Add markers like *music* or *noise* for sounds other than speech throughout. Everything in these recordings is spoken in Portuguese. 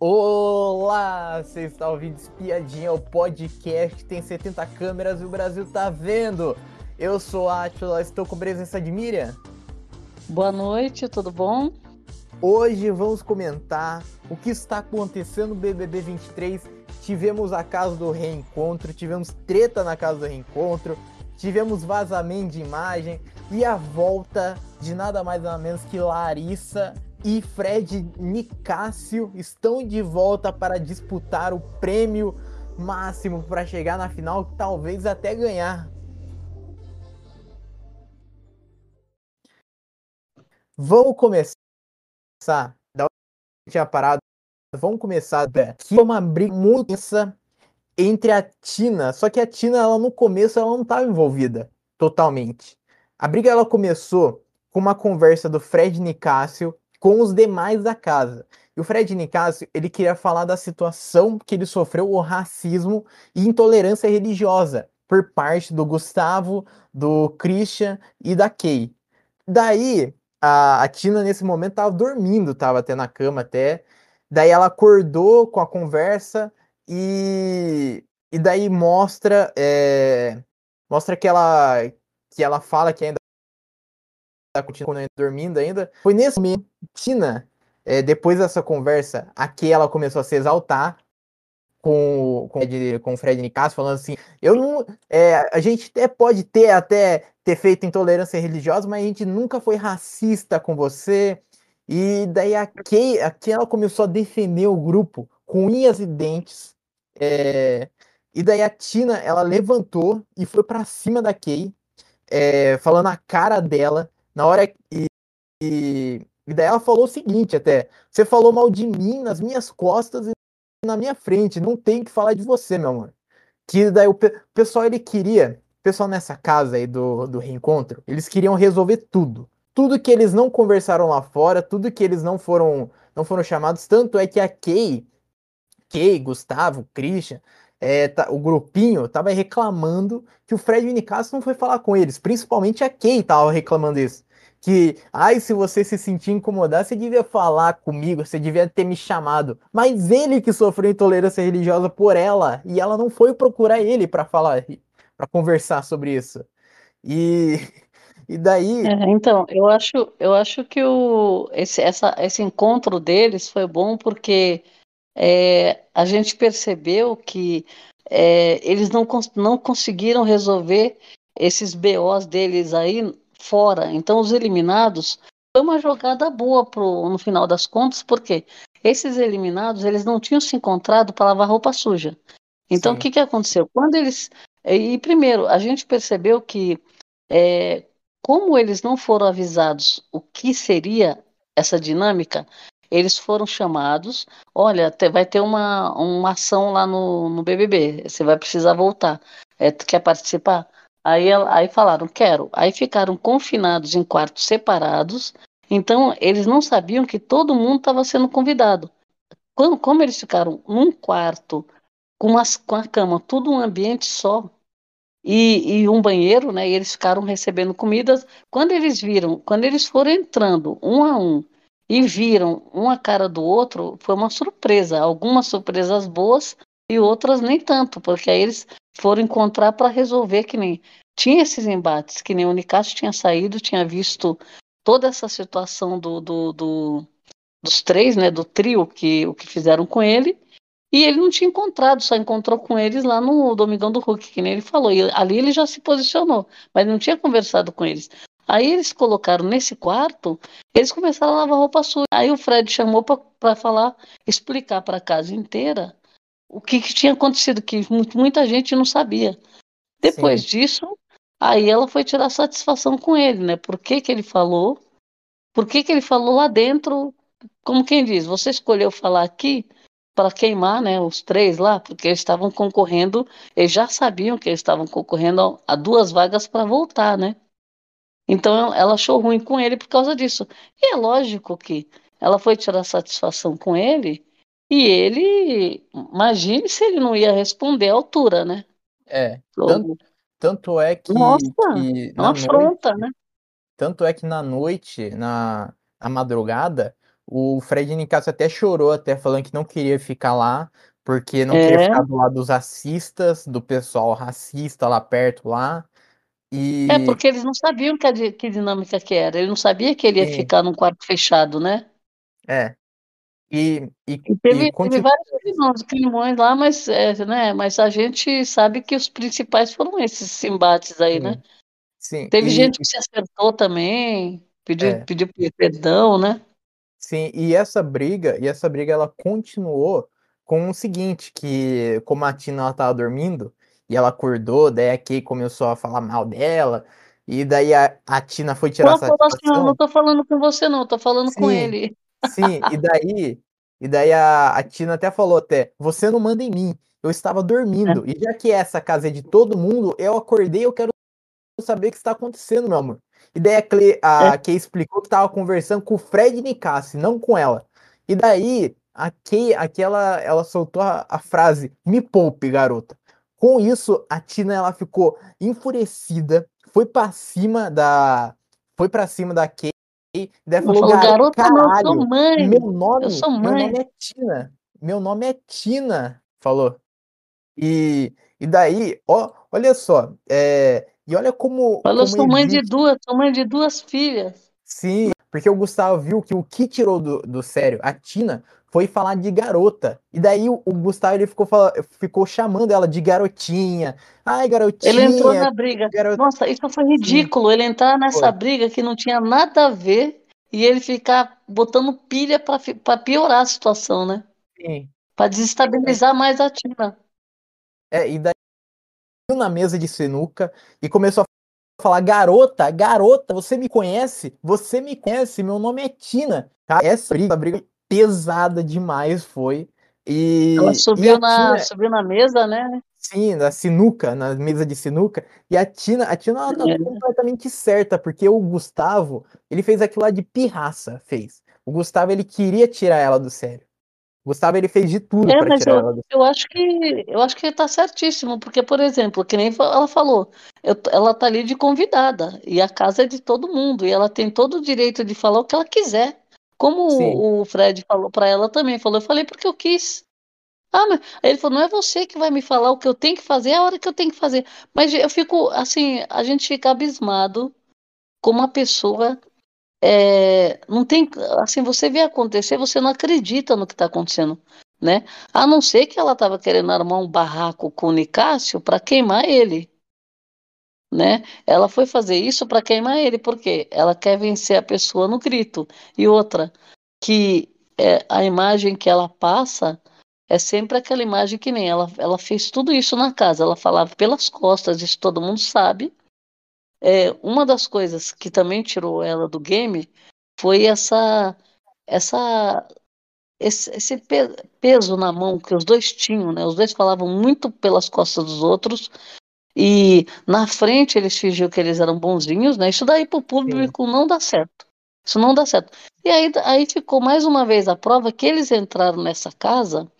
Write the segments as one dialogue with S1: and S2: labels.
S1: Olá, você está ouvindo Espiadinha, o podcast que tem 70 câmeras e o Brasil tá vendo. Eu sou a Atila, estou com presença de Miriam.
S2: Boa noite, tudo bom?
S1: Hoje vamos comentar o que está acontecendo no BBB 23. Tivemos a casa do reencontro, tivemos treta na casa do reencontro, tivemos vazamento de imagem e a volta de nada mais nada menos que Larissa e Fred Nicásio estão de volta para disputar o prêmio máximo para chegar na final, talvez até ganhar. Vamos começar da tinha parado. Vamos começar aqui é uma briga muito tensa entre a Tina, só que a Tina ela no começo ela não estava envolvida totalmente. A briga ela começou com uma conversa do Fred Nicásio com os demais da casa. E o Fred Nicásio, ele queria falar da situação que ele sofreu o racismo e intolerância religiosa por parte do Gustavo, do Christian e da Kay. Daí, a, a Tina nesse momento tava dormindo, tava até na cama até. Daí ela acordou com a conversa e, e daí mostra é, mostra que ela que ela fala que ainda tá continuando dormindo ainda. Foi nesse momento, Tina, é, depois dessa conversa, aqui ela começou a se exaltar com, com, com o Fred Nicasso, falando assim, eu não. É, a gente até pode ter até ter feito intolerância religiosa, mas a gente nunca foi racista com você. E daí a Kay, a ela começou a defender o grupo com unhas e dentes. É, e daí a Tina ela levantou e foi para cima da Kay, é, falando a cara dela, na hora e, e, e daí ela falou o seguinte até, você falou mal de mim nas minhas costas e na minha frente, não tem que falar de você, meu amor. Que daí o, pe pessoal ele queria, o pessoal nessa casa aí do, do reencontro, eles queriam resolver tudo. Tudo que eles não conversaram lá fora, tudo que eles não foram não foram chamados, tanto é que a Kay, Kay, Gustavo, Christian, é, tá, o grupinho tava reclamando que o Fred Nicasso não foi falar com eles, principalmente a Kay tava reclamando isso que, ai, se você se sentir incomodado, você devia falar comigo, você devia ter me chamado. Mas ele que sofreu intolerância religiosa por ela, e ela não foi procurar ele para falar, para conversar sobre isso. E, *laughs* e daí.
S2: É, então, eu acho, eu acho que o, esse, essa, esse encontro deles foi bom porque é, a gente percebeu que é, eles não, não conseguiram resolver esses BOs deles aí fora. Então, os eliminados foi uma jogada boa pro, no final das contas, porque esses eliminados eles não tinham se encontrado para lavar roupa suja. Então, o que, que aconteceu? Quando eles. E primeiro, a gente percebeu que, é, como eles não foram avisados o que seria essa dinâmica, eles foram chamados. Olha, vai ter uma, uma ação lá no, no BBB, você vai precisar voltar. É, quer participar? Aí, aí falaram, quero. Aí ficaram confinados em quartos separados. Então, eles não sabiam que todo mundo estava sendo convidado. Quando, como eles ficaram num quarto, com, as, com a cama, tudo um ambiente só, e, e, um banheiro, né? E eles ficaram recebendo comidas. Quando eles viram, quando eles foram entrando um a um e viram uma cara do outro, foi uma surpresa. Algumas surpresas boas e outras nem tanto, porque aí eles foram encontrar para resolver que nem tinha esses embates, que nem o Nicásio tinha saído, tinha visto toda essa situação do, do, do, dos três, né, do trio que o que fizeram com ele, e ele não tinha encontrado, só encontrou com eles lá no Domingão do Hulk, que nem ele falou. E ali ele já se posicionou, mas não tinha conversado com eles. Aí eles colocaram nesse quarto, eles começaram a lavar roupa suja. Aí o Fred chamou para falar, explicar para a casa inteira o que, que, tinha acontecido, que muita gente não sabia. Depois Sim. disso, aí ela foi tirar satisfação com ele, né? Por que, que ele falou? Por que, que ele falou lá dentro? Como quem diz, você escolheu falar aqui para queimar, né? Os três lá, porque eles estavam concorrendo, eles já sabiam que eles estavam concorrendo a duas vagas para voltar, né? Então ela achou ruim com ele por causa disso. E é lógico que ela foi tirar satisfação com ele e ele, imagine se ele não ia responder à altura, né?
S1: É. Tanto, tanto é que.
S2: Nossa, que é uma afronta,
S1: noite,
S2: né?
S1: Tanto é que na noite, na, na madrugada, O Fred Nicasso até chorou, até falando que não queria ficar lá, porque não
S2: É.
S1: queria ficar do lado dos racistas, do pessoal racista lá perto lá. E
S2: É, porque eles não sabiam que, a que dinâmica que era. Ele não sabia que ele ia ficar num quarto fechado, né?
S1: é. E, e,
S2: E teve,
S1: e continu-
S2: teve vários crimões, crimões lá, mas, é, né, mas a gente sabe que os principais foram esses embates aí, né?
S1: Sim,
S2: Teve
S1: e-
S2: gente que se acertou também, pediu,
S1: É.
S2: pediu perdão, né?
S1: Sim, e essa briga, e essa briga ela continuou com o seguinte, que como a Tina ela tava dormindo e ela acordou, daí a Kay começou a falar mal dela, e daí a, a Tina foi tirar
S2: assim, ó,
S1: satisfação.
S2: não tô falando com você não, tô falando com
S1: Sim.
S2: ele.
S1: Sim, e daí, e daí a, a Tina até falou até, você não manda em mim, eu estava dormindo, e já que essa casa é de todo mundo, eu acordei, eu quero saber o que está acontecendo, meu amor. E daí a, Cle, a Kay explicou que estava conversando com o Fred Nicassi, não com ela. E daí a Kay, aquela, ela soltou a, a frase, me poupe, garota. Com isso, a Tina ela ficou enfurecida, foi para cima da, foi para cima da Kay, e daí
S2: Ela
S1: falou,
S2: falou,
S1: "Gar-
S2: garota, não, eu
S1: caralho,
S2: sou mãe.
S1: meu nome,
S2: eu sou
S1: meu
S2: mãe."
S1: nome é Tina. Meu nome é Tina, falou. E, e daí, ó, olha só, é, e olha como,
S2: Falou,
S1: como
S2: sou mãe de
S1: existe-
S2: duas, sou mãe de duas filhas.
S1: Sim, porque o Gustavo viu que o que tirou do, do sério a Tina foi falar de garota. E daí o, o Gustavo ele ficou, fala- ficou chamando ela de garotinha. Ai, garotinha.
S2: Ele entrou na briga.
S1: garota.
S2: Nossa, isso foi ridículo. Ele entrar nessa
S1: Foi.
S2: briga que não tinha nada a ver e ele ficar botando pilha pra piorar a situação, né?
S1: Sim.
S2: Pra desestabilizar mais a Tina.
S1: É, e daí na mesa de sinuca e começou a falar: garota, garota, você me conhece? Você me conhece? Meu nome é Tina. Essa briga, briga pesada demais foi. E,
S2: Ela
S1: e
S2: subiu,
S1: a
S2: na,
S1: Tina-
S2: subiu na mesa, né?
S1: Sim, na sinuca, na mesa de sinuca. E a Tina, a Tina ela tá
S2: É.
S1: completamente certa, porque o Gustavo, ele fez aquilo lá de pirraça, fez. O Gustavo, ele queria tirar ela do sério. O Gustavo, ele fez de tudo
S2: É,
S1: pra
S2: mas
S1: tirar ela
S2: eu,
S1: do
S2: eu acho que eu acho que ele tá certíssimo, porque, por exemplo, que nem ela falou, eu ela tá ali de convidada, e a casa é de todo mundo, e ela tem todo o direito de falar o que ela quiser. Como
S1: Sim.
S2: o, Fred falou pra ela também, falou, eu falei porque eu quis. Ah, mas aí ele falou, não é você que vai me falar o que eu tenho que fazer, é a hora que eu tenho que fazer. Mas eu fico, assim, a gente fica abismado como uma pessoa é, não tem, assim, você vê acontecer, você não acredita no que está acontecendo, né? A não ser que ela estava querendo armar um barraco com o Nicásio para queimar ele, né? Ela foi fazer isso para queimar ele, porque ela quer vencer a pessoa no grito. E outra, que é, a imagem que ela passa é sempre aquela imagem que nem ela, ela fez tudo isso na casa, ela falava pelas costas, isso todo mundo sabe. É, uma das coisas que também tirou ela do game foi essa essa esse, esse pe- peso na mão que os dois tinham, né? Os dois falavam muito pelas costas dos outros e na frente eles fingiam que eles eram bonzinhos, né? Isso daí para o público não dá certo. Isso não dá certo. E aí, aí ficou mais uma vez a prova que eles entraram nessa casa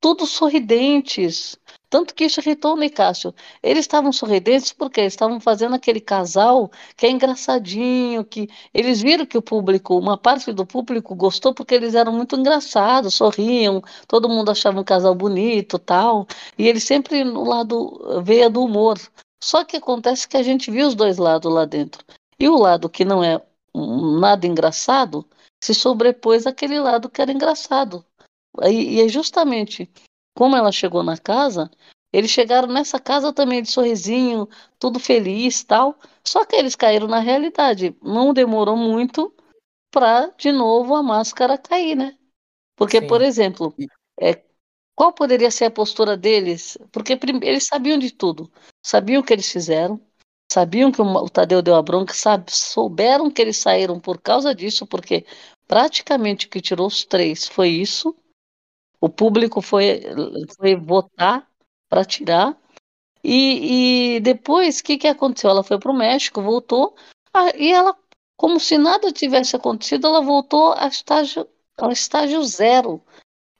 S2: todos sorridentes. Tanto que isso irritou o Nicásio. Eles estavam sorridentes porque estavam fazendo aquele casal que é engraçadinho, que eles viram que o público, uma parte do público gostou porque eles eram muito engraçados, sorriam, todo mundo achava um casal bonito, tal. E eles sempre no lado veia do humor. Só que acontece que a gente viu os dois lados lá dentro. E o lado que não é nada engraçado se sobrepôs àquele lado que era engraçado. E, e é justamente como ela chegou na casa, eles chegaram nessa casa também de sorrisinho, tudo feliz tal. Só que eles caíram na realidade. Não demorou muito para de novo a máscara cair, né? Porque,
S1: Sim.
S2: por exemplo, é, qual poderia ser a postura deles? Porque eles sabiam de tudo, sabiam o que eles fizeram, sabiam que o Tadeu deu a bronca, sabe, souberam que eles saíram por causa disso, porque praticamente o que tirou os três foi isso. O público foi, foi votar para tirar. E, e depois, o que, que aconteceu? Ela foi para o México, voltou, ah, e ela, como se nada tivesse acontecido, ela voltou ao estágio, ao estágio zero.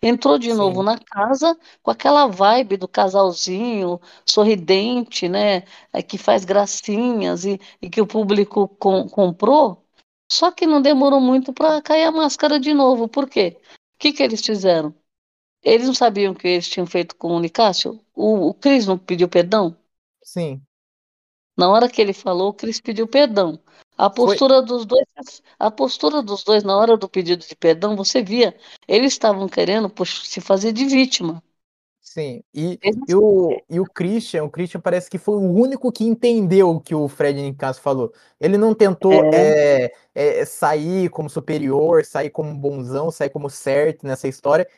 S2: Entrou de
S1: Sim.
S2: novo na casa com aquela vibe do casalzinho sorridente, né? eh, Que faz gracinhas e, e que o público com- comprou. Só que não demorou muito para cair a máscara de novo. Por quê? O que, que eles fizeram? Eles não sabiam o que eles tinham feito com o Nicásio? O, o Cris não pediu perdão?
S1: Sim.
S2: Na hora que ele falou, o Cris pediu perdão. A postura Foi... dos dois, a postura dos dois na hora do pedido de perdão, você via, eles estavam querendo se fazer de vítima.
S1: Sim, e, e, o, e o Christian, o Christian parece que foi o único que entendeu o que o Fred Nicasso falou. Ele não tentou é. É, é, sair como superior, sair como bonzão, sair como certo nessa história.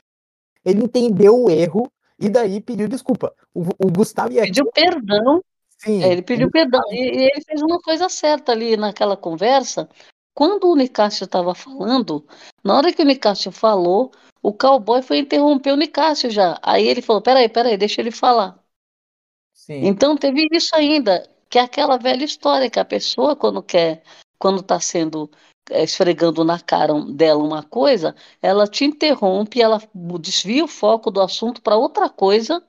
S1: Ele entendeu o erro e daí pediu desculpa. O, o Gustavo ia
S2: pediu perdão Sim. É, ele pediu perdão. E, e, ele fez uma coisa certa ali naquela conversa. Quando o Nicásio estava falando, na hora que o Nicásio falou, o cowboy foi interromper o Nicásio já. Aí ele falou: peraí, peraí, deixa ele falar. Sim. Então teve isso ainda, que é aquela velha história que a pessoa, quando quer, quando está sendo é, esfregando na cara dela uma coisa, ela te interrompe, ela desvia o foco do assunto para outra coisa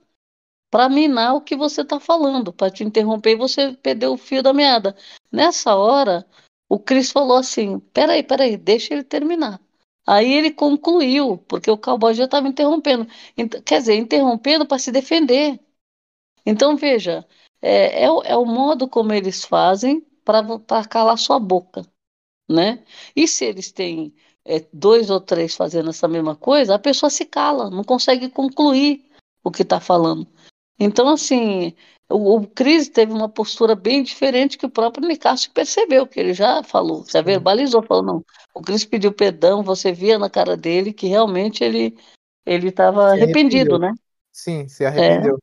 S2: para minar o que você está falando, para te interromper e você perdeu o fio da meada. Nessa hora, o Cris falou assim: peraí, peraí, deixa ele terminar. Aí ele concluiu, porque o cowboy já estava interrompendo. Quer dizer, interrompendo para se defender. Então, veja, é, é, é, o modo como eles fazem para calar sua boca. Né? E se eles têm é, dois ou três fazendo essa mesma coisa, a pessoa se cala, não consegue concluir o que está falando. Então, assim, o, o Cris teve uma postura bem diferente que o próprio Nicásio percebeu, que ele já falou, já verbalizou, falou, não, o Cris pediu perdão, você via na cara dele que realmente ele ele estava arrependido, né?
S1: Sim, se arrependeu.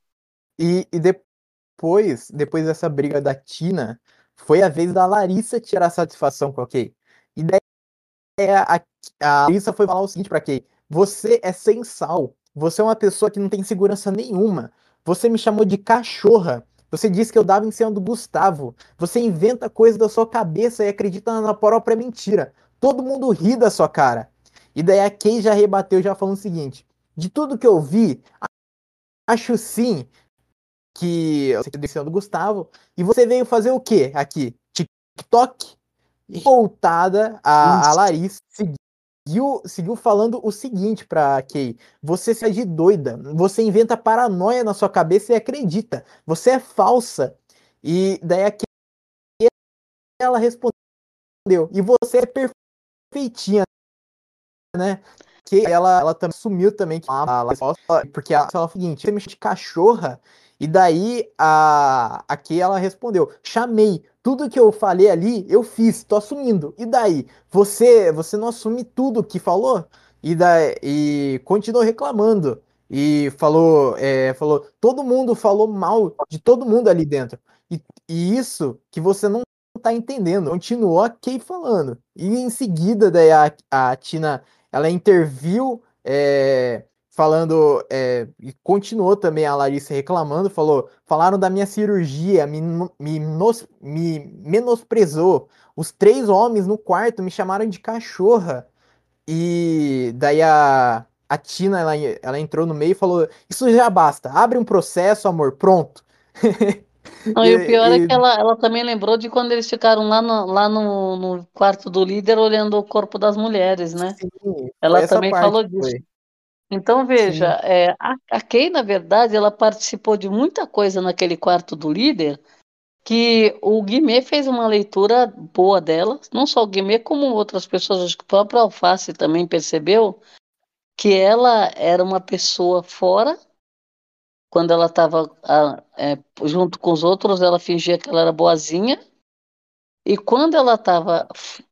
S1: É. E, e depois, depois dessa briga da Tina, foi a vez da Larissa tirar satisfação com a Kay. E daí a, a Larissa foi falar o seguinte pra Kay, você é sem sal, você é uma pessoa que não tem segurança nenhuma. Você me chamou de cachorra. Você disse que eu dava em cima do Gustavo. Você inventa coisas da sua cabeça e acredita na própria mentira. Todo mundo ri da sua cara. E daí a Kay já rebateu, já falando o seguinte: de tudo que eu vi, acho sim que você cima do Gustavo. E você veio fazer o quê aqui? TikTok? Voltada a, a Larissa, seguiu, seguiu falando o seguinte pra Kay: Você se de doida, você inventa paranoia na sua cabeça e acredita, você é falsa. E daí a Kay ela respondeu: E você é perfeitinha, né? Que ela, ela também sumiu também, porque ela falou o seguinte: você me chama de cachorra. E daí a, a Kay ela respondeu: chamei, tudo que eu falei ali, eu fiz, tô assumindo. E daí? Você você não assume tudo que falou? E, daí, e continuou reclamando. E falou, é, falou, todo mundo falou mal de todo mundo ali dentro. E, e isso que você não tá entendendo. Continuou a Kay falando. E em seguida, daí a, a Tina, ela interviu é, falando, é, e continuou também a Larissa reclamando, falou, falaram da minha cirurgia, me, me, nos, me menosprezou. Os três homens no quarto me chamaram de cachorra. E daí a, a Tina, ela, ela entrou no meio e falou, isso já basta, abre um processo, amor, pronto. *laughs*
S2: Não, e, o pior é e... é que ela, ela também lembrou de quando eles ficaram lá no, lá no, no quarto do líder olhando o corpo das mulheres, né? Sim, ela também falou disso. Foi. Então, veja, é, a, a Kay, na verdade, ela participou de muita coisa naquele quarto do líder, que o Guimê fez uma leitura boa dela, não só o Guimê, como outras pessoas, acho que o próprio Alface também percebeu que ela era uma pessoa fora, quando ela estava é, junto com os outros, ela fingia que ela era boazinha, e quando ela estava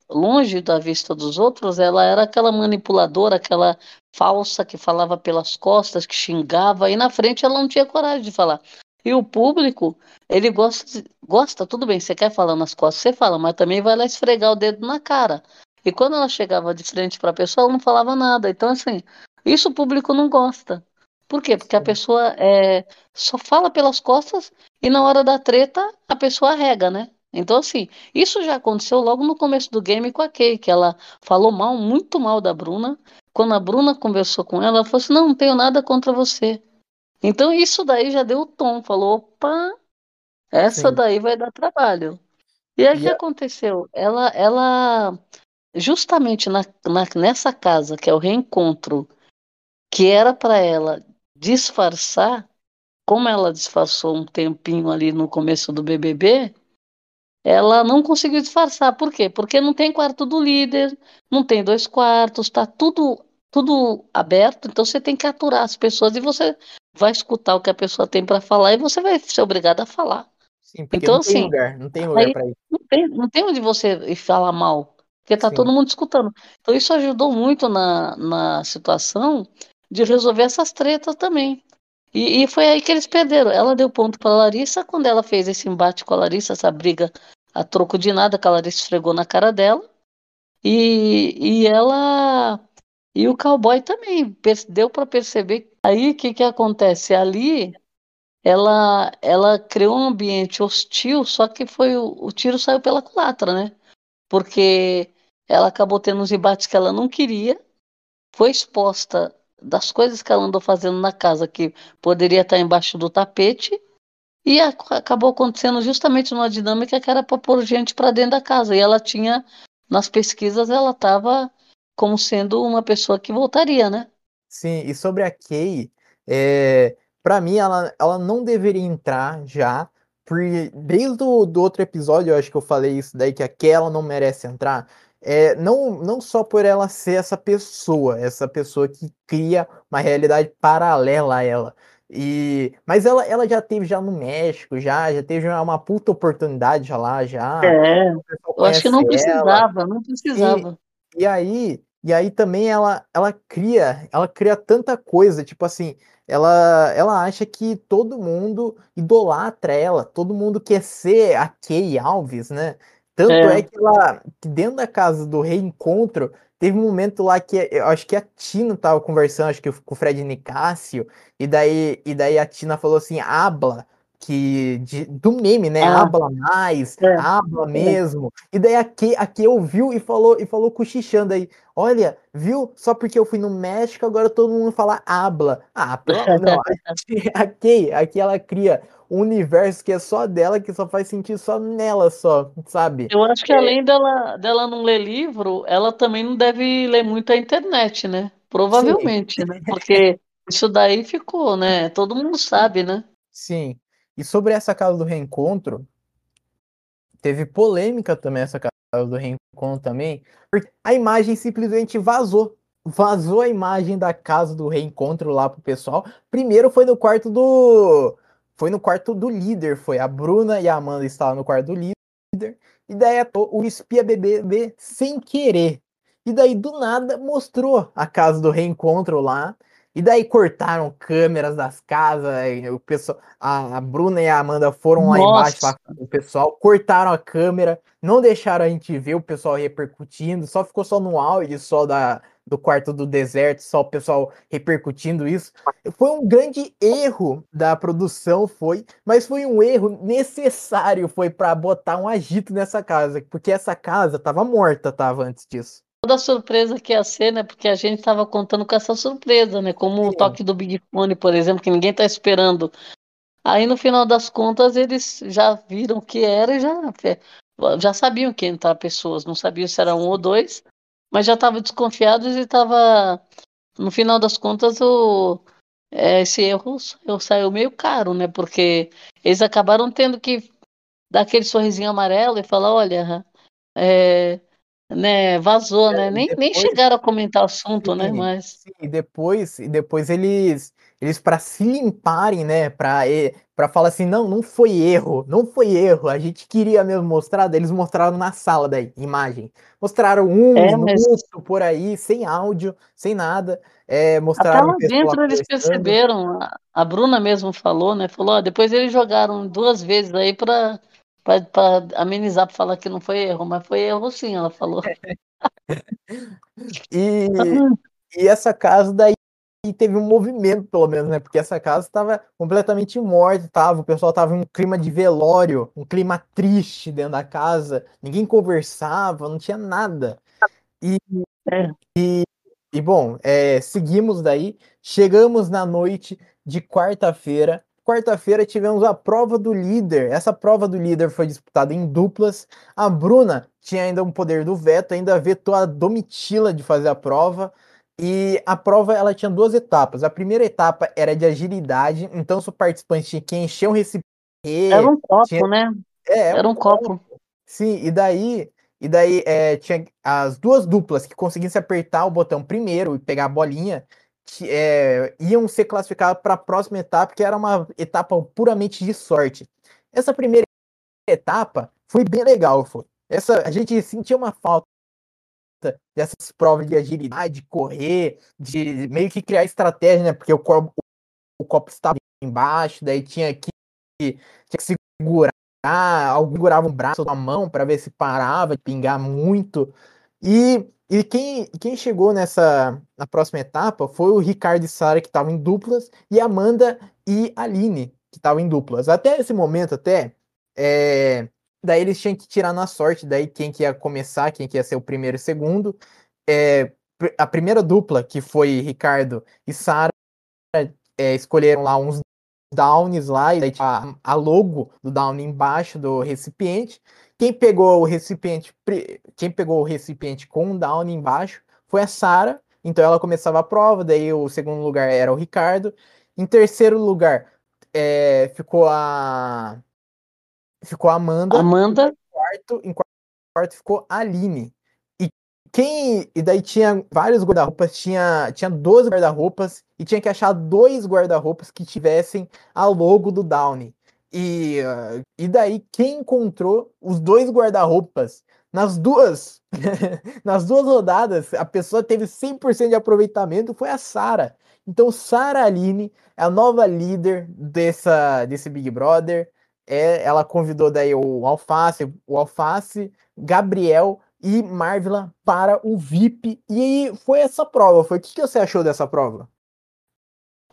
S2: longe da vista dos outros, ela era aquela manipuladora, aquela falsa que falava pelas costas, que xingava, e na frente ela não tinha coragem de falar. E o público, ele gosta, gosta, tudo bem, você quer falar nas costas, você fala, mas também vai lá esfregar o dedo na cara. E quando ela chegava de frente para a pessoa, ela não falava nada. Então, assim, isso o público não gosta. Por quê? Porque a pessoa é, só fala pelas costas e na hora da treta a pessoa rega, né? Então, assim, isso já aconteceu logo no começo do game com a Kay, que ela falou mal, muito mal da Bruna. Quando a Bruna conversou com ela, ela falou assim: não, não tenho nada contra você. Então, isso daí já deu o tom, falou: opa, essa Sim. daí vai dar trabalho. E aí o que a... aconteceu? Ela, ela justamente na, na, nessa casa, que é o reencontro, que era para ela disfarçar, como ela disfarçou um tempinho ali no começo do BBB, ela não conseguiu disfarçar. Por quê? Porque não tem quarto do líder, não tem dois quartos, está tudo tudo aberto, então você tem que aturar as pessoas e você vai escutar o que a pessoa tem para falar e você vai ser obrigado a falar.
S1: Sim, porque então, não tem assim, lugar, não tem lugar para ir.
S2: Não tem, não tem onde você ir falar mal, porque tá Sim. todo mundo escutando. Então isso ajudou muito na, na situação de resolver essas tretas também. E, e foi aí que eles perderam. Ela deu ponto para Larissa quando ela fez esse embate com a Larissa, essa briga a troco de nada que a Larissa esfregou na cara dela. E, e ela e o cowboy também deu para perceber. Aí o que, que acontece? Ali ela, ela criou um ambiente hostil, só que foi o, o tiro saiu pela culatra, né? Porque ela acabou tendo uns embates que ela não queria, foi exposta das coisas que ela andou fazendo na casa que poderia estar embaixo do tapete e a, acabou acontecendo justamente numa dinâmica que era para pôr gente para dentro da casa e ela tinha nas pesquisas ela estava como sendo uma pessoa que voltaria, né?
S1: Sim, e sobre a Kay, é, para mim ela, ela não deveria entrar já, porque desde o do outro episódio eu acho que eu falei isso daí, que a Kay ela não merece entrar, é, não, não só por ela ser essa pessoa, essa pessoa que cria uma realidade paralela a ela, e, mas ela, ela já teve já no México, já, já teve uma puta oportunidade já lá, já.
S2: É, eu acho que não precisava, ela. não precisava.
S1: E, e aí, e aí também ela, ela cria, ela cria tanta coisa, tipo assim, ela, ela acha que todo mundo idolatra ela, todo mundo quer ser a Kay Alves, né? Tanto é, é que ela, que dentro da casa do reencontro, teve um momento lá que eu acho que a Tina tava conversando, acho que com o Fred Nicásio, e daí, e daí a Tina falou assim, habla, que de, do meme, né? Ah. Habla mais, é. habla mesmo. E daí aqui, aqui ouviu e falou e falou cochichando aí. Olha, viu? Só porque eu fui no México, agora todo mundo fala habla. Ah, não. aqui, aqui ela cria um universo que é só dela, que só faz sentido só nela, só, sabe?
S2: Eu acho que é. além dela, dela não ler livro, ela também não deve ler muito a internet, né? Provavelmente, Sim. né? Porque isso daí ficou, né? Todo mundo sabe, né?
S1: Sim. E sobre essa casa do reencontro, teve polêmica também essa casa do reencontro também, porque a imagem simplesmente vazou. Vazou a imagem da casa do reencontro lá pro pessoal. Primeiro foi no quarto do foi no quarto do líder, foi a Bruna e a Amanda estavam no quarto do líder. E daí o espia BBB sem querer. E daí do nada mostrou a casa do reencontro lá e daí cortaram câmeras das casas, o pessoal, a, a Bruna e a Amanda foram Nossa. lá embaixo lá com o pessoal, cortaram a câmera, não deixaram a gente ver o pessoal repercutindo, só ficou só no áudio só da, do quarto do deserto, só o pessoal repercutindo isso. Foi um grande erro da produção, foi, mas foi um erro necessário, foi para botar um agito nessa casa, porque essa casa tava morta, tava antes disso
S2: toda a surpresa que ia ser, né? Porque a gente estava contando com essa surpresa, né? Como Sim. o toque do Big Fone, por exemplo, que ninguém está esperando. Aí no final das contas eles já viram o que era e já, já sabiam que ia entrar pessoas, não sabiam se era um ou dois, mas já estavam desconfiados e estava. No final das contas, o, é, esse erro saiu meio caro, né? Porque eles acabaram tendo que dar aquele sorrisinho amarelo e falar, olha, é, né, vazou, é, né? Nem, depois, nem chegaram a comentar o assunto, né, sim, né? Mas
S1: sim, e depois, e depois eles eles para se limparem, né, para para falar assim, não, não foi erro, não foi erro, a gente queria mesmo mostrar, eles mostraram na sala daí, imagem. Mostraram um é, mas... por aí, sem áudio, sem nada. É, mostraram
S2: Até lá dentro eles perceberam, a Bruna mesmo falou, né? Falou, ó, depois eles jogaram duas vezes aí para para amenizar, para falar que não foi erro, mas foi erro sim, ela falou. *laughs*
S1: e, e essa casa daí teve um movimento, pelo menos, né? Porque essa casa estava completamente morta, tava, o pessoal tava em um clima de velório, um clima triste dentro da casa, ninguém conversava, não tinha nada. E, é. e, e bom, é, seguimos daí, chegamos na noite de quarta-feira, quarta-feira tivemos a prova do líder. Essa prova do líder foi disputada em duplas. A Bruna tinha ainda um poder do veto, ainda vetou a Domitila de fazer a prova. E a prova ela tinha duas etapas. A primeira etapa era de agilidade, então os participantes tinham que encher um recipiente.
S2: Era um copo, tinha... né?
S1: É, era um, um copo. copo. Sim, e daí, e daí é, tinha as duas duplas que conseguissem apertar o botão primeiro e pegar a bolinha, é, iam ser classificadas para a próxima etapa, que era uma etapa puramente de sorte. Essa primeira etapa foi bem legal, foi. Essa, a gente sentia uma falta dessas provas de agilidade, de correr, de meio que criar estratégia, né? Porque o copo, o copo estava embaixo, daí tinha que, tinha que segurar, alguém segurava um braço da mão para ver se parava pingar muito. E, e quem, quem chegou nessa na próxima etapa foi o Ricardo e Sara, que estavam em duplas, e Amanda e Aline, que estavam em duplas. Até esse momento, até, é, daí eles tinham que tirar na sorte, daí quem que ia começar, quem que ia ser o primeiro e segundo. É, a primeira dupla, que foi Ricardo e Sara, é, escolheram lá uns downs lá, e daí tinha a, logo do down embaixo do recipiente. Quem pegou o recipiente, quem pegou o recipiente com um down embaixo foi a Sara. Então ela começava a prova, daí o segundo lugar era o Ricardo. Em terceiro lugar é, ficou a ficou a Amanda.
S2: Amanda.
S1: Em quarto, em quarto ficou a Aline. E quem. E daí tinha vários guarda-roupas, tinha, tinha 12 guarda-roupas, e tinha que achar dois guarda-roupas que tivessem a logo do Downey. E, e daí, quem encontrou os dois guarda-roupas nas duas *laughs* nas duas rodadas, a pessoa teve 100% de aproveitamento, foi a Sara. Então, Sara Aline é a nova líder dessa, desse Big Brother é, ela convidou daí o Alface, o Alface, Gabriel e Marvila para o VIP. E foi essa prova. Foi o que, que você achou dessa prova?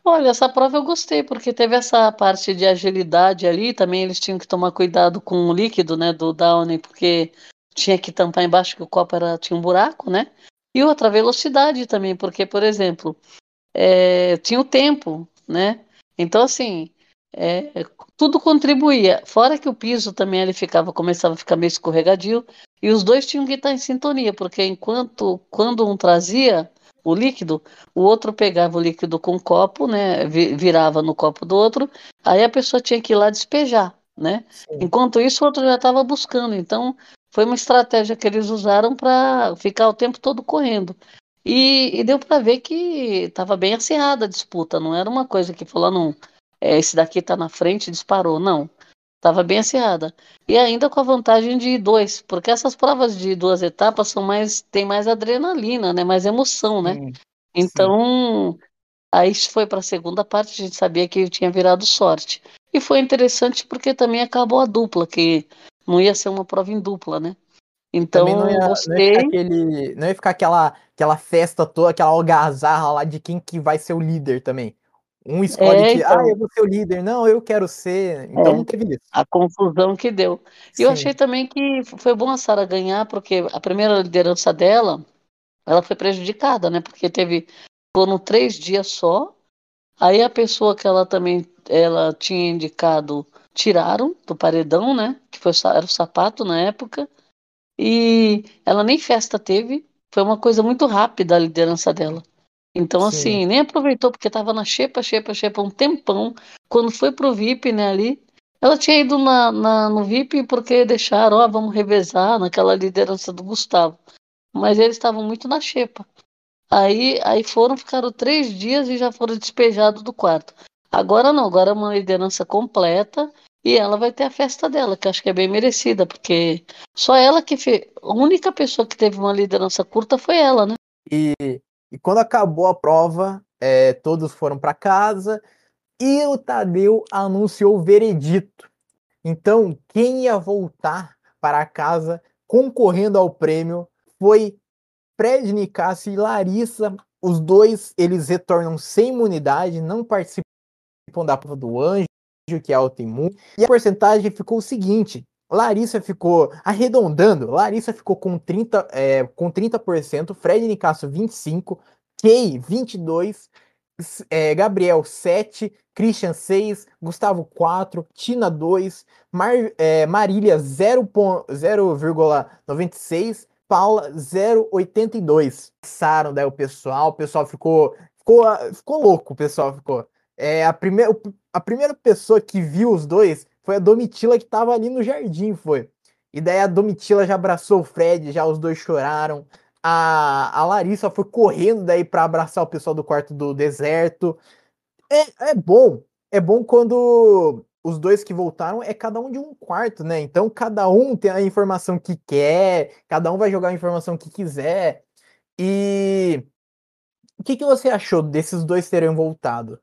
S2: Olha, essa prova eu gostei, porque teve essa parte de agilidade ali, também eles tinham que tomar cuidado com o líquido, né, do Downy, porque tinha que tampar embaixo que o copo era, tinha um buraco, né? E outra velocidade também, porque, por exemplo, é, tinha o tempo, né? Então, assim, é, tudo contribuía. Fora que o piso também ele ficava, começava a ficar meio escorregadio, e os dois tinham que estar em sintonia, porque enquanto quando um trazia o líquido, o outro pegava o líquido com um copo, né, virava no copo do outro, aí a pessoa tinha que ir lá despejar, né? Sim. Enquanto isso, o outro já estava buscando. Então, foi uma estratégia que eles usaram para ficar o tempo todo correndo. E, e deu para ver que estava bem acirrada a disputa, não era uma coisa que falou, não, é, esse daqui está na frente disparou. Não. Estava bem acirrada. E ainda com a vantagem de dois, porque essas provas de duas etapas são mais. tem mais adrenalina, né? Mais emoção, né? Sim, então, sim. aí foi para a segunda parte, a gente sabia que tinha virado sorte. E foi interessante porque também acabou a dupla, que não ia ser uma prova em dupla, né? Então,
S1: não ia,
S2: gostei.
S1: Não ia, aquele, não ia ficar aquela, aquela festa toda, aquela algazarra lá de quem que vai ser o líder também. Um escolhe é, que, então, ah, eu vou ser o líder. Não, eu quero ser. Então é, não teve isso.
S2: A confusão que deu. E eu achei também que foi bom a Sara ganhar, porque a primeira liderança dela, ela foi prejudicada, né? Porque teve, foram três dias só. Aí a pessoa que ela também, ela tinha indicado, tiraram do paredão, né? Que foi, era o sapato na época. E ela nem festa teve. Foi uma coisa muito rápida a liderança dela. Então, Sim. assim, nem aproveitou porque estava na xepa, xepa, xepa um tempão. Quando foi pro VIP, né, ali, ela tinha ido na, na no VIP porque deixaram, ó, vamos revezar naquela liderança do Gustavo. Mas eles estavam muito na xepa. Aí, aí foram, ficaram três dias e já foram despejados do quarto. Agora não, agora é uma liderança completa e ela vai ter a festa dela, que acho que é bem merecida, porque só ela que fez. A única pessoa que teve uma liderança curta foi ela, né?
S1: E e quando acabou a prova, é, todos foram para casa e o Tadeu anunciou o veredito. Então, quem ia voltar para casa concorrendo ao prêmio foi Fred Nicasio e Larissa. Os dois eles retornam sem imunidade, não participam da prova do anjo, que é autoimune. E a porcentagem ficou o seguinte: Larissa ficou arredondando, Larissa ficou com 30%, é, com 30% Fred Nicasso 25%, Kay 22%, é, Gabriel 7, Christian 6, Gustavo 4, Tina 2, Mar, é, Marília 0,96, Paula 0,82. Passaram daí o pessoal, o pessoal ficou, ficou, ficou louco, o pessoal ficou. É, a, primeira, a primeira pessoa que viu os dois foi a Domitila que tava ali no jardim, foi. E daí a Domitila já abraçou o Fred, já os dois choraram. A, a Larissa foi correndo daí para abraçar o pessoal do quarto do deserto. É, é bom, é bom quando os dois que voltaram é cada um de um quarto, né? Então cada um tem a informação que quer, cada um vai jogar a informação que quiser. E o que, que você achou desses dois terem voltado?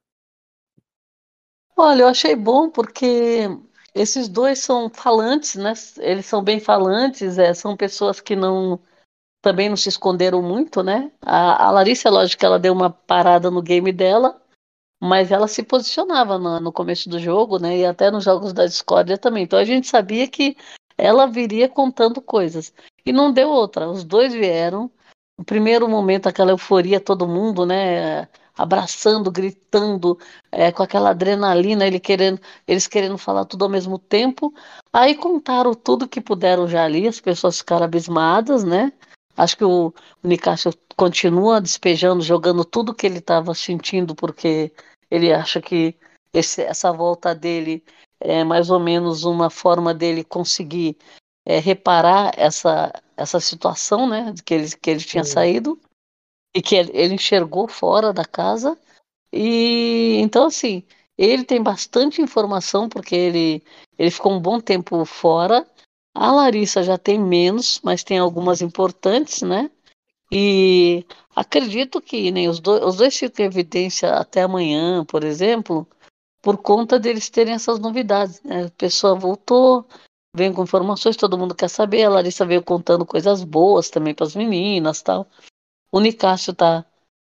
S2: Olha, eu achei bom porque esses dois são falantes, né? Eles são bem falantes, é, são pessoas que não também não se esconderam muito, né? A, a Larissa, é lógico que ela deu uma parada no game dela, mas ela se posicionava no, no começo do jogo, né? E até nos jogos da discórdia também. Então a gente sabia que ela viria contando coisas. E não deu outra. Os dois vieram. No primeiro momento, aquela euforia, todo mundo, né? Abraçando, gritando, é, com aquela adrenalina, ele querendo, eles querendo falar tudo ao mesmo tempo. Aí contaram tudo que puderam já ali, as pessoas ficaram abismadas, né? Acho que o, o Nicásio continua despejando, jogando tudo que ele estava sentindo, porque ele acha que esse, essa volta dele é mais ou menos uma forma dele conseguir é, reparar essa, essa situação, né, que ele, que ele tinha Sim. saído e que ele, enxergou fora da casa. E então, assim, ele tem bastante informação, porque ele, ele ficou um bom tempo fora. A Larissa já tem menos, mas tem algumas importantes, né? E acredito que nem os, dois, os dois ficam em evidência até amanhã, por exemplo, por conta deles terem essas novidades. Né? A pessoa voltou, vem com informações, todo mundo quer saber. A Larissa veio contando coisas boas também para as meninas tal. O Nicásio tá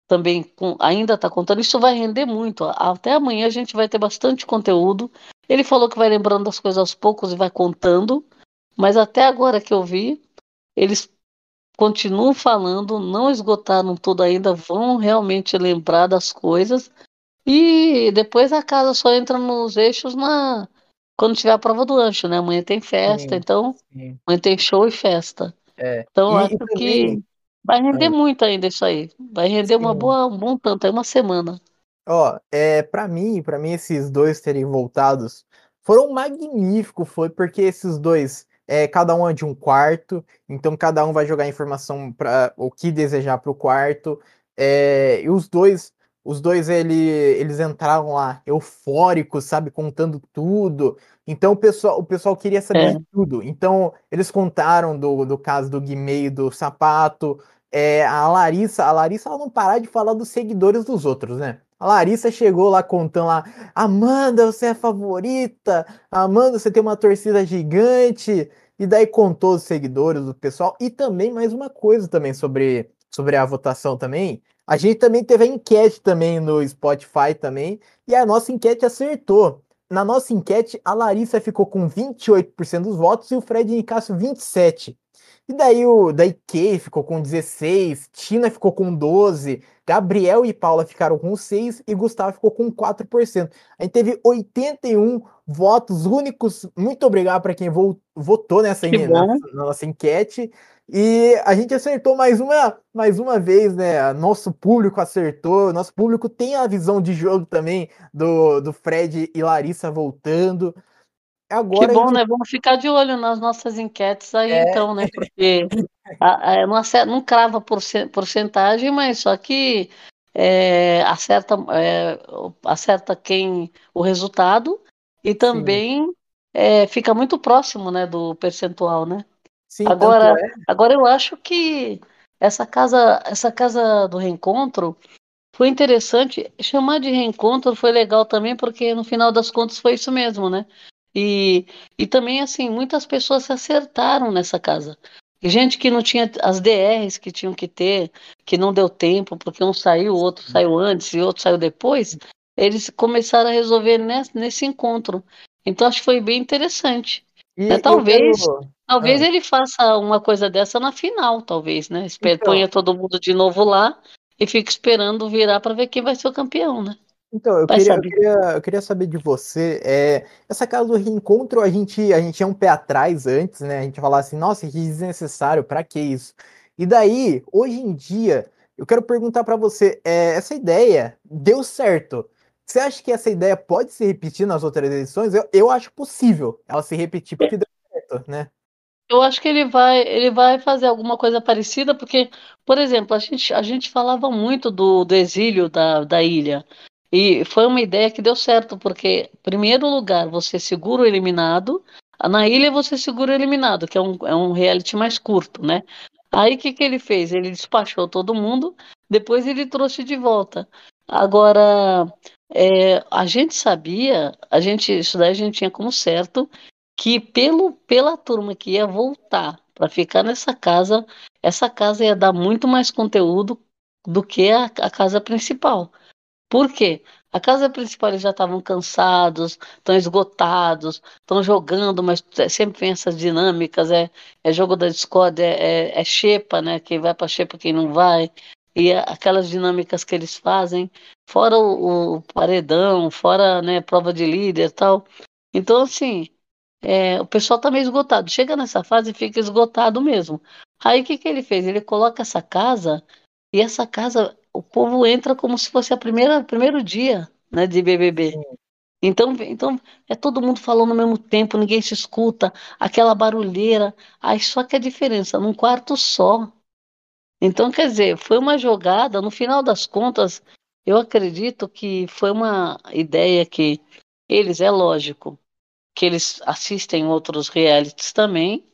S2: também com, ainda está contando. Isso vai render muito. Até amanhã a gente vai ter bastante conteúdo. Ele falou que vai lembrando das coisas aos poucos e vai contando. Mas até agora que eu vi, eles continuam falando, não esgotaram tudo ainda, vão realmente lembrar das coisas. E depois a casa só entra nos eixos na quando tiver a prova do ancho, né? Amanhã tem festa, sim, então sim. amanhã tem show e festa. É. Então e, acho e também... que vai render é. muito ainda isso aí. Vai render sim. uma boa, um bom tanto, aí uma semana.
S1: Ó, é, para mim, para mim esses dois terem voltados foram magníficos, foi porque esses dois é, cada um é de um quarto, então cada um vai jogar informação para o que desejar para o quarto. É, e os dois, os dois ele, eles entraram lá eufóricos, sabe, contando tudo. Então o pessoal, o pessoal queria saber é. de tudo. Então eles contaram do, do caso do Guimê do sapato. É, a Larissa, a Larissa ela não parar de falar dos seguidores dos outros, né? A Larissa chegou lá contando lá, Amanda, você é favorita, Amanda, você tem uma torcida gigante, e daí contou os seguidores do pessoal, e também mais uma coisa também sobre, sobre a votação também, a gente também teve a enquete também no Spotify também, e a nossa enquete acertou. Na nossa enquete, a Larissa ficou com 28% dos votos e o Fred Nicásio 27%. E daí o daí Kay ficou com 16, Tina ficou com 12, Gabriel e Paula ficaram com 6 e Gustavo ficou com 4%. A gente teve 81 votos únicos. Muito obrigado para quem votou nessa, na, na nossa enquete. E a gente acertou mais uma, mais uma vez, né? Nosso público acertou, nosso público tem a visão de jogo também do, do Fred e Larissa voltando.
S2: Agora que bom, gente... né? Vamos ficar de olho nas nossas enquetes aí, é... então, né? Porque a, a, não, acerta, não crava porcentagem, mas só que é, acerta, é, acerta quem o resultado e também é, fica muito próximo né, do percentual, né? Sim, agora, é. agora eu acho que essa casa, essa casa do reencontro foi interessante. Chamar de reencontro foi legal também, porque no final das contas foi isso mesmo, né? E, e também, assim, muitas pessoas se acertaram nessa casa. E gente que não tinha as DRs que tinham que ter, que não deu tempo, porque um saiu, o outro saiu antes e o outro saiu depois, eles começaram a resolver nesse, nesse encontro. Então, acho que foi bem interessante. E, né? Talvez, talvez ah. ele faça uma coisa dessa na final, talvez, né? Então, Ponha todo mundo de novo lá e fica esperando virar para ver quem vai ser o campeão, né?
S1: Então, eu queria, eu queria, eu, queria, saber de você, é, essa casa do reencontro, a gente, a gente tinha um pé atrás antes, né? A gente falava assim, nossa, que desnecessário, para que isso? E daí, hoje em dia, eu quero perguntar para você, é, essa ideia deu certo? Você acha que essa ideia pode se repetir nas outras edições? Eu, eu acho possível ela se repetir porque deu certo, né?
S2: Eu acho que ele vai, ele vai fazer alguma coisa parecida, porque, por exemplo, a gente, a gente falava muito do, do exílio da, da ilha. E foi uma ideia que deu certo, porque, primeiro lugar, você segura o eliminado, na ilha você segura o eliminado, que é um, é um reality mais curto, né? Aí o que, que ele fez? Ele despachou todo mundo, depois ele trouxe de volta. Agora, é, a gente sabia, a gente, isso daí a gente tinha como certo, que pelo, pela turma que ia voltar para ficar nessa casa, essa casa ia dar muito mais conteúdo do que a, a casa principal. Por quê? A casa principal eles já estavam cansados, estão esgotados, estão jogando, mas sempre tem essas dinâmicas, é, é jogo da Discord, é, é, é xepa, né? Quem vai para xepa, quem não vai. E é aquelas dinâmicas que eles fazem, fora o, o paredão, fora né, prova de líder e tal. Então, assim, é, o pessoal está meio esgotado. Chega nessa fase e fica esgotado mesmo. Aí o que, que ele fez? Ele coloca essa casa, e essa casa, o povo entra como se fosse a primeira primeiro dia né, de BBB. Então, então é todo mundo falando ao mesmo tempo, ninguém se escuta, aquela barulheira. Aí só que a diferença, num quarto só. Então, quer dizer, foi uma jogada, no final das contas, eu acredito que foi uma ideia que eles, é lógico, que eles assistem outros realities também,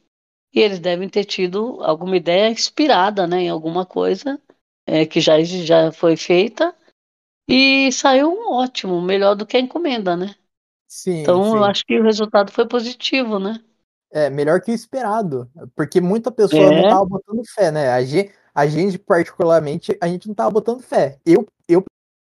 S2: e eles devem ter tido alguma ideia inspirada né, em alguma coisa é, que já, já foi feita, e saiu um ótimo, melhor do que a encomenda, né?
S1: Sim,
S2: então
S1: sim.
S2: eu acho que o resultado foi positivo, né?
S1: É, melhor que o esperado, porque muita pessoa é. não estava botando fé, né? A gente, a gente, particularmente, a gente não estava botando fé. Eu, eu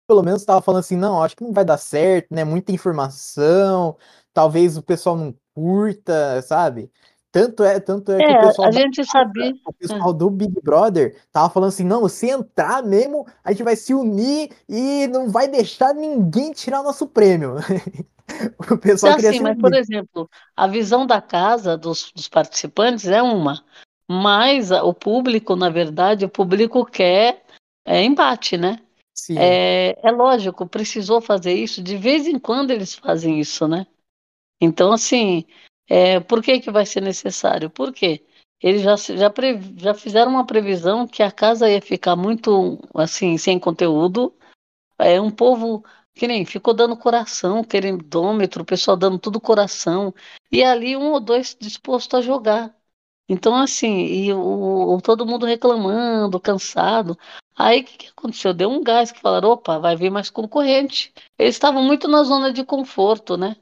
S1: pelo menos, estava falando assim, não, acho que não vai dar certo, né? Muita informação, talvez o pessoal não curta, sabe? Tanto é, tanto é,
S2: é
S1: que o pessoal,
S2: a gente sabia.
S1: o pessoal do Big Brother tava falando assim, não, se entrar mesmo, a gente vai se unir e não vai deixar ninguém tirar nosso prêmio. *laughs*
S2: o pessoal é queria assim, mas por exemplo, a visão da casa dos, dos participantes é uma, mas o público, na verdade, o público quer é, embate, né? É, é lógico, precisou fazer isso, de vez em quando eles fazem isso, né? Então, assim, é, por que, que vai ser necessário? Por quê? Eles já, já, pre, já fizeram uma previsão que a casa ia ficar muito, assim, sem conteúdo. É um povo que nem ficou dando coração, querendômetro, o pessoal dando tudo coração. E ali um ou dois disposto a jogar. Então, assim, e o, o todo mundo reclamando, cansado. Aí o que, que aconteceu? Deu um gás que falaram, opa, vai vir mais concorrente. Eles estavam muito na zona de conforto, né?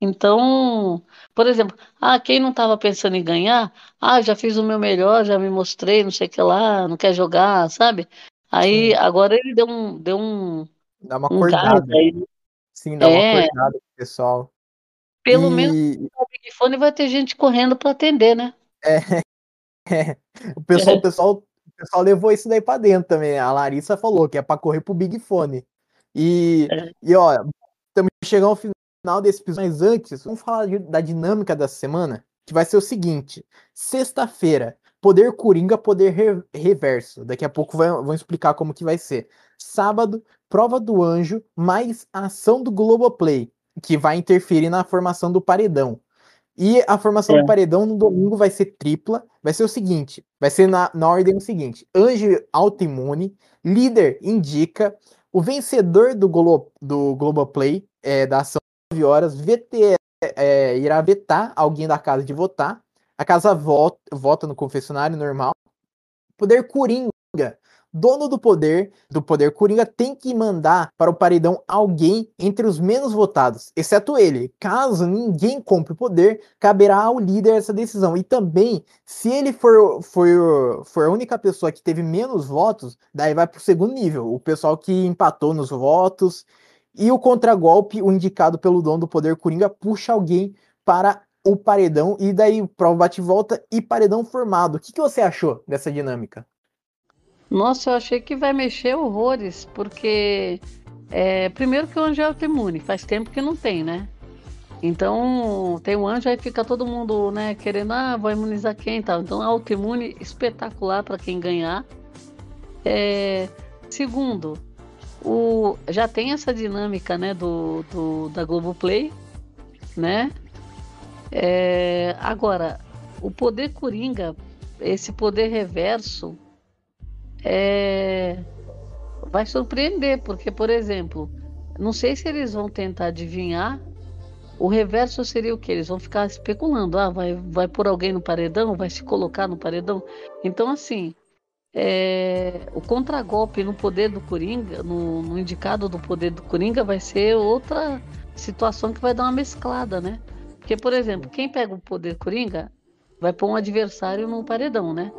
S2: Então, por exemplo, ah, quem não estava pensando em ganhar, ah, já fiz o meu melhor, já me mostrei, não sei o que lá, não quer jogar, sabe? Aí Sim. agora ele deu um, deu um,
S1: dá uma um acordada. Aí. Sim, dá é, uma acordada pro pessoal.
S2: Pelo e... menos o Big Fone vai ter gente correndo para atender, né?
S1: É, *laughs* é. O pessoal, é. o pessoal, o pessoal levou isso daí para dentro também. A Larissa falou que é para correr pro Big Fone. E, é. e ó, estamos chegando ao final final desse episódio, mas antes, vamos falar de, da dinâmica da semana, que vai ser o seguinte: sexta-feira, poder coringa, poder re, reverso. Daqui a pouco vão explicar como que vai ser. Sábado, prova do anjo, mais ação do Globoplay, que vai interferir na formação do paredão. E a formação é. do paredão no domingo vai ser tripla. Vai ser o seguinte: vai ser na, na ordem seguinte: Anjo autoimune, líder indica, o vencedor do, Glo, do Globoplay, é, da ação 9 horas, VT é, irá vetar alguém da casa de votar. A casa vota, vota no confessionário normal. Poder Coringa, dono do poder, do poder Coringa, tem que mandar para o paredão alguém entre os menos votados, exceto ele. Caso ninguém compre o poder, caberá ao líder essa decisão. E também, se ele for, for, for a única pessoa que teve menos votos, daí vai para o segundo nível. O pessoal que empatou nos votos e o contragolpe, o indicado pelo dono do poder Coringa, puxa alguém para o paredão e daí prova bate volta e paredão formado. O que, que você achou dessa dinâmica?
S2: Nossa, eu achei que vai mexer horrores, porque é, primeiro que o anjo é autoimune, faz tempo que não tem, né? Então tem o anjo, aí fica todo mundo, né, querendo, ah, vou imunizar quem tal. Então autoimune espetacular para quem ganhar. É, segundo, o, já tem essa dinâmica, né, do, do da Globoplay, né? É, agora, o poder coringa, esse poder reverso, é, vai surpreender, porque, por exemplo, não sei se eles vão tentar adivinhar. O reverso seria o que? Eles vão ficar especulando. Ah, vai, vai pôr alguém no paredão? Vai se colocar no paredão? Então, assim, é, o contragolpe no poder do Coringa, no, no, indicado do poder do Coringa, vai ser outra situação que vai dar uma mesclada, né? Porque, por exemplo, quem pega o poder Coringa vai pôr um adversário no paredão, né?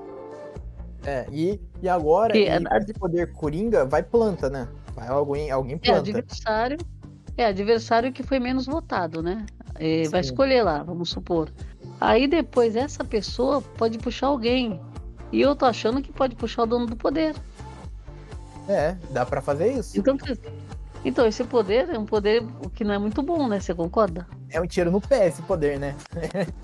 S1: É, e, e agora, que, e poder Coringa vai planta, né? Vai alguém, alguém é, planta.
S2: É adversário, é adversário que foi menos votado, né? É, vai escolher lá, vamos supor. Aí depois essa pessoa pode puxar alguém. E eu tô achando que pode puxar o dono do poder.
S1: É, dá para fazer isso.
S2: Então, então, esse poder é um poder que não é muito bom, né? Você concorda?
S1: É um tiro no pé esse poder, né?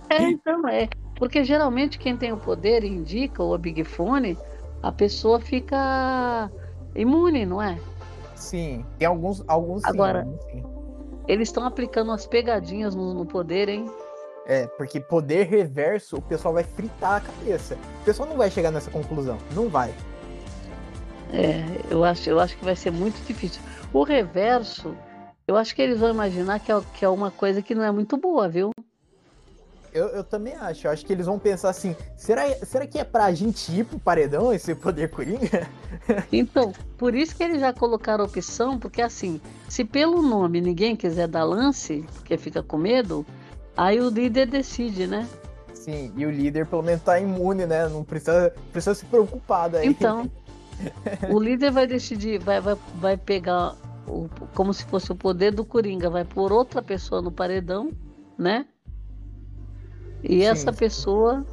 S2: é, então é. Porque geralmente quem tem o poder indica, ou a Big Fone, a pessoa fica imune, não é?
S1: Sim, tem alguns, alguns
S2: Agora,
S1: sim,
S2: eles estão aplicando umas pegadinhas no, no, poder, hein?
S1: É, porque poder reverso, o pessoal vai fritar a cabeça. O pessoal não vai chegar nessa conclusão, não vai.
S2: É, eu acho, eu acho que vai ser muito difícil. O reverso, eu acho que eles vão imaginar que é, que é uma coisa que não é muito boa, viu?
S1: Eu, eu também acho. Eu acho que eles vão pensar assim: será, será que é pra gente ir pro paredão esse poder coringa? *laughs*
S2: Então, por isso que eles já colocaram a opção, porque assim, se pelo nome ninguém quiser dar lance, porque fica com medo, aí o líder decide, né?
S1: Sim, e o líder pelo menos tá imune, né? Não precisa, precisa se preocupar daí.
S2: Então, *laughs* o líder vai decidir, vai, vai, vai pegar o, como se fosse o poder do Coringa, vai pôr outra pessoa no paredão, né? E sim, essa pessoa,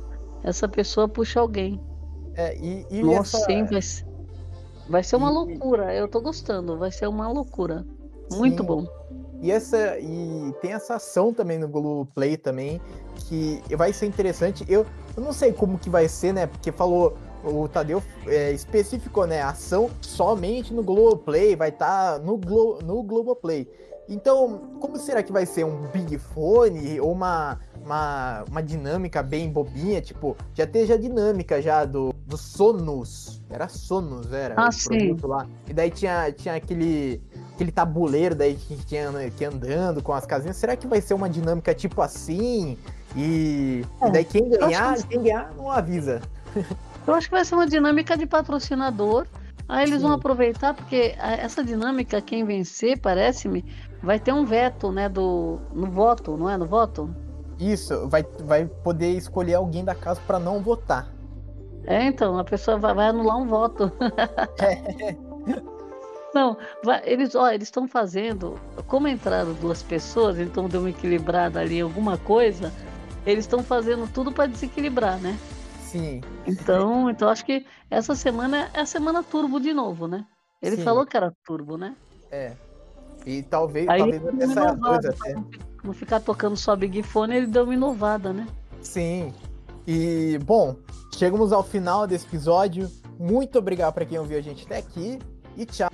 S2: essa pessoa puxa alguém.
S1: É, e, e
S2: Nossa, essa... sim, vai, vai ser uma e... loucura. Eu tô gostando, vai ser uma loucura. Muito sim. bom.
S1: E essa e tem essa ação também no Globo Play também que vai ser interessante. Eu, eu não sei como que vai ser, né? Porque falou o Tadeu é, especificou, né? Ação somente no Globoplay, vai estar tá no, Glo no Globoplay. Então, como será que vai ser um Big Fone ou uma, uma, uma dinâmica bem bobinha? Tipo, já teve a dinâmica já do, do Sonos. Era Sonos, era
S2: ah, o produto
S1: lá. E daí tinha, tinha aquele, aquele tabuleiro daí que tinha que andando com as casinhas. Será que vai ser uma dinâmica tipo assim? E, é, e daí quem ganhar, que... quem ganhar não avisa.
S2: Eu acho que vai ser uma dinâmica de patrocinador. Aí eles Sim. vão aproveitar, porque essa dinâmica, quem vencer, parece-me, vai ter um veto, né, do no voto, não é? No voto?
S1: Isso, vai, vai poder escolher alguém da casa para não votar.
S2: É, então, a pessoa vai, vai anular um voto. *laughs* *laughs* É. Não, eles ó, eles estão fazendo, como entraram duas pessoas, então deu uma equilibrada ali alguma coisa, eles estão fazendo tudo para desequilibrar, né?
S1: Sim.
S2: Então, então acho que essa semana é a semana turbo de novo, né? Ele Sim. falou que era turbo, né?
S1: É. E talvez,
S2: Aí,
S1: talvez essa
S2: coisa até. Não ficar tocando só Big Fone, ele deu uma inovada, né?
S1: Sim. E, bom, chegamos ao final desse episódio. Muito obrigado para quem ouviu a gente até aqui. E tchau.